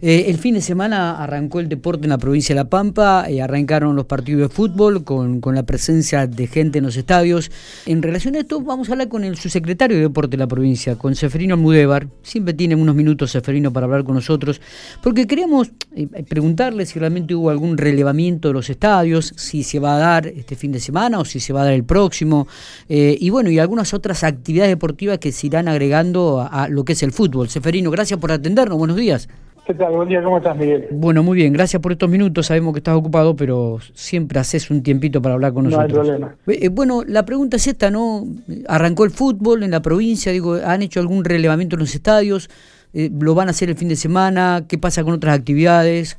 Eh, el fin de semana arrancó el deporte en la provincia de La Pampa, y arrancaron los partidos de fútbol con, la presencia de gente en los estadios. En relación a esto, vamos a hablar con el subsecretario de deporte de la provincia, con Seferino Almudévar. Siempre tiene unos minutos Seferino para hablar con nosotros, porque queríamos eh, preguntarle si realmente hubo algún relevamiento de los estadios, si se va a dar este fin de semana o si se va a dar el próximo, eh, y bueno, y algunas otras actividades deportivas que se irán agregando a, a lo que es el fútbol. Seferino, gracias por atendernos. Buenos días. ¿Qué tal? Buen día, ¿cómo estás, Miguel? Bueno, muy bien, gracias por estos minutos. Sabemos que estás ocupado, pero siempre haces un tiempito para hablar con nosotros. No hay problema. Eh, bueno, la pregunta es esta, ¿no? Arrancó el fútbol en la provincia, digo, ¿han hecho algún relevamiento en los estadios? Eh, ¿Lo van a hacer el fin de semana? ¿Qué pasa con otras actividades?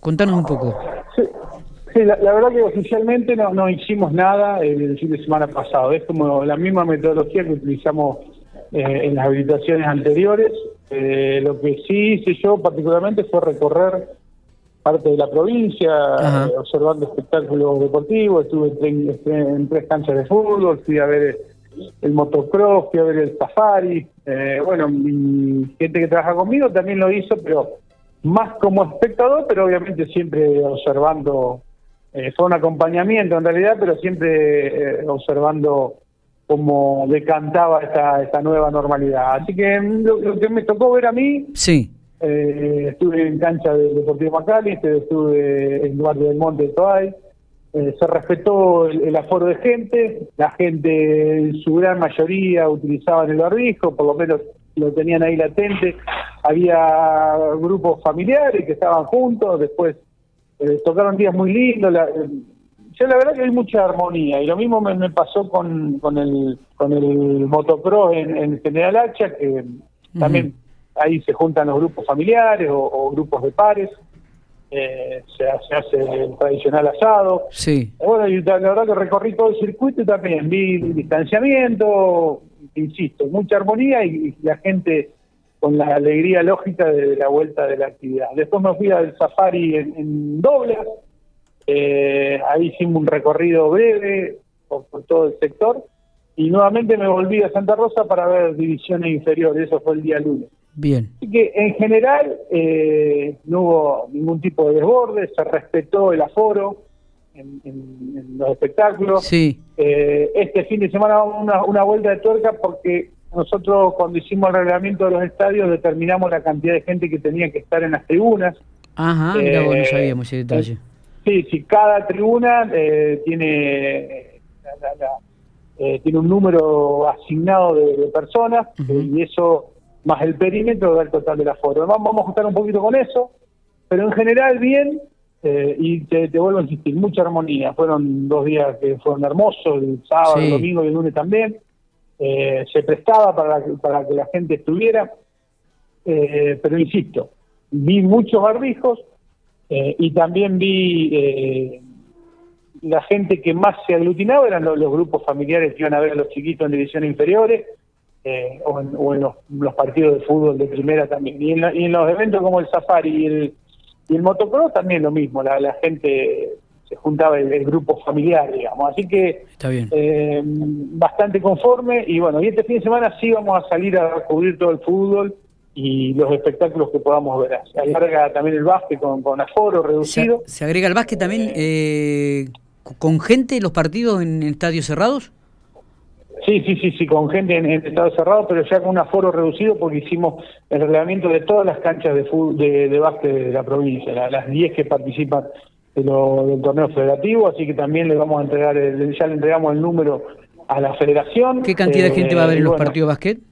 Contanos un poco. Sí, la, verdad que oficialmente no, no hicimos nada el fin de semana pasado. Es como la misma metodología que utilizamos eh, en las habilitaciones anteriores. Eh, lo que sí hice yo particularmente fue recorrer parte de la provincia, eh, observando espectáculos deportivos, estuve en, tres canchas de fútbol, fui a ver el, motocross, fui a ver el safari. bueno, mi gente que trabaja conmigo también lo hizo, pero más como espectador, pero obviamente siempre observando, fue un acompañamiento en realidad, pero siempre observando como decantaba esta, esta nueva normalidad. Así que lo, que me tocó ver a mí, sí. Eh, estuve en cancha del Deportivo Macali, estuve en Guardia del Monte de Toay, eh, se respetó el, aforo de gente, la gente en su gran mayoría utilizaban el barbijo, por lo menos lo tenían ahí latente, había grupos familiares que estaban juntos, después eh, tocaron días muy lindos, la, la verdad que hay mucha armonía y lo mismo me, pasó con, con el con el motocross en, General Hacha que también ahí se juntan los grupos familiares o, grupos de pares eh, se, hace el tradicional asado. Sí. Bueno y la, verdad que recorrí todo el circuito y también vi distanciamiento insisto mucha armonía y, la gente con la alegría lógica de, la vuelta de la actividad. Después me fui al safari en, en Doblas eh, ahí hicimos un recorrido breve por, todo el sector y nuevamente me volví a Santa Rosa para ver divisiones inferiores, eso fue el día lunes. Bien. Así que en general eh, no hubo ningún tipo de desborde, se respetó el aforo en, los espectáculos. Sí. Eh, este fin de semana una, una vuelta de tuerca porque nosotros cuando hicimos el reglamento de los estadios determinamos la cantidad de gente que tenía que estar en las tribunas. Ajá, mira, no sabíamos ese detalle. Sí, sí, cada tribuna eh, tiene eh, tiene un número asignado de, personas eh, y eso más el perímetro da el total del aforo. Vamos, vamos a juntar un poquito con eso, pero en general bien y te, vuelvo a insistir, mucha armonía. Fueron dos días que fueron hermosos, el sábado, el domingo y el lunes también. se prestaba para, para que la gente estuviera, pero insisto, vi muchos barbijos, eh, y también vi eh, la gente que más se aglutinaba eran los, grupos familiares que iban a ver a los chiquitos en divisiones inferiores eh, o en, los, partidos de fútbol de primera también. Y en, los eventos como el safari y el, y el motocross también lo mismo, la, gente se juntaba el, grupo familiar, digamos. Así que Está bien. bastante conforme y bueno, y este fin de semana sí vamos a salir a cubrir todo el fútbol y los espectáculos que podamos ver. Se agrega también el básquet con, con aforo reducido. ¿Se, agrega el básquet también eh, con gente los partidos en estadios cerrados? Sí, sí, sí, sí, con gente en, estadios cerrados, pero ya con un aforo reducido porque hicimos el reglamento de todas las canchas de, de, de básquet de la provincia, las 10 que participan de lo, del torneo federativo, así que también le vamos a entregar, ya le entregamos el número a la federación. ¿Qué cantidad de gente va a ver en los partidos de básquet?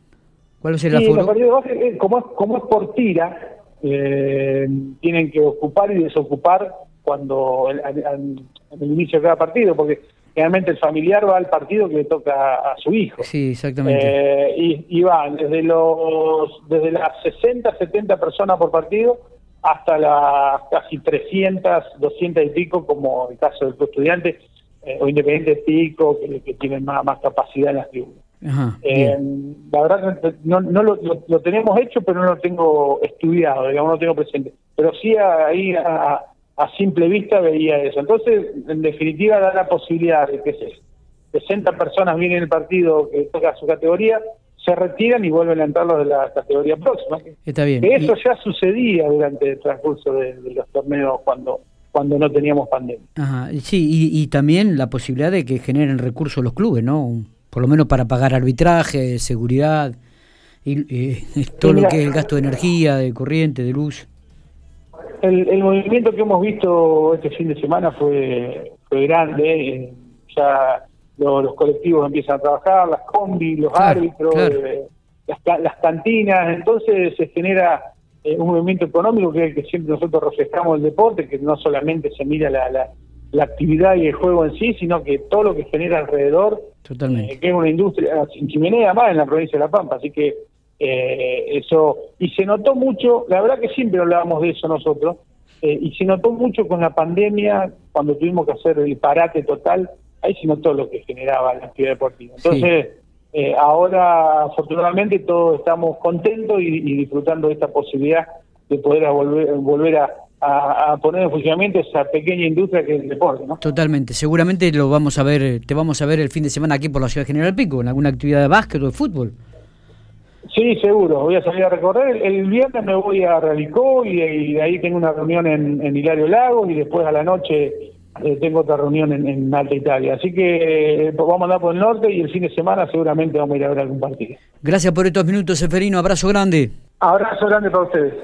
¿Cuál es el aforo? Eh, como, es, como es por tira, eh, tienen que ocupar y desocupar cuando en el inicio de cada partido, porque generalmente el familiar va al partido que le toca a su hijo. Sí, exactamente. Eh, y, y, van desde los desde las 60, 70 personas por partido hasta las casi 300, 200 y pico, como el caso del estudiante o independiente pico, que, que tienen más, más capacidad en las tribunas. Eh, la verdad no, no lo, lo, tenemos hecho, pero no lo tengo estudiado, digamos, no lo tengo presente. Pero sí ahí a, simple vista veía eso. Entonces, en definitiva, da la posibilidad de que 60 personas vienen el partido que toca su categoría se retiran y vuelven a entrar los de la categoría próxima. Está bien. Eso ya sucedía durante el transcurso de, los torneos cuando cuando no teníamos pandemia. Ajá, sí, y, también la posibilidad de que generen recursos los clubes, ¿no? Por lo menos para pagar arbitraje, seguridad, y, todo lo que es el gasto de energía, de corriente, de luz. El, el movimiento que hemos visto este fin de semana fue, fue grande. Eh, ya los colectivos empiezan a trabajar, las combi, los árbitros, eh, las, cantinas, entonces se genera eh, un movimiento económico que es el que siempre nosotros reflejamos el deporte, que no solamente se mira la, la, actividad y el juego en sí, sino que todo lo que genera alrededor, Totalmente. que es una industria sin chimenea más en la provincia de La Pampa, así que eso, y se notó mucho, la verdad que siempre hablábamos de eso nosotros, y se notó mucho con la pandemia, cuando tuvimos que hacer el parate total, ahí se notó lo que generaba la actividad deportiva. Entonces, eh, ahora afortunadamente todos estamos contentos y, disfrutando de esta posibilidad de poder volver, volver a, poner en funcionamiento esa pequeña industria que es el deporte, ¿no? Totalmente. Seguramente lo vamos a ver, te vamos a ver el fin de semana aquí por la ciudad de General Pico, en alguna actividad de básquet o de fútbol. Sí, seguro. Voy a salir a recorrer. El, viernes me voy a Radicó y, de ahí tengo una reunión en, en Hilario Lago y después a la noche eh, tengo otra reunión en, Alta Italia. Así que eh, vamos a andar por el norte y el fin de semana seguramente vamos a ir a ver algún partido. Gracias por estos minutos, Seferino. Abrazo grande. Abrazo grande para ustedes.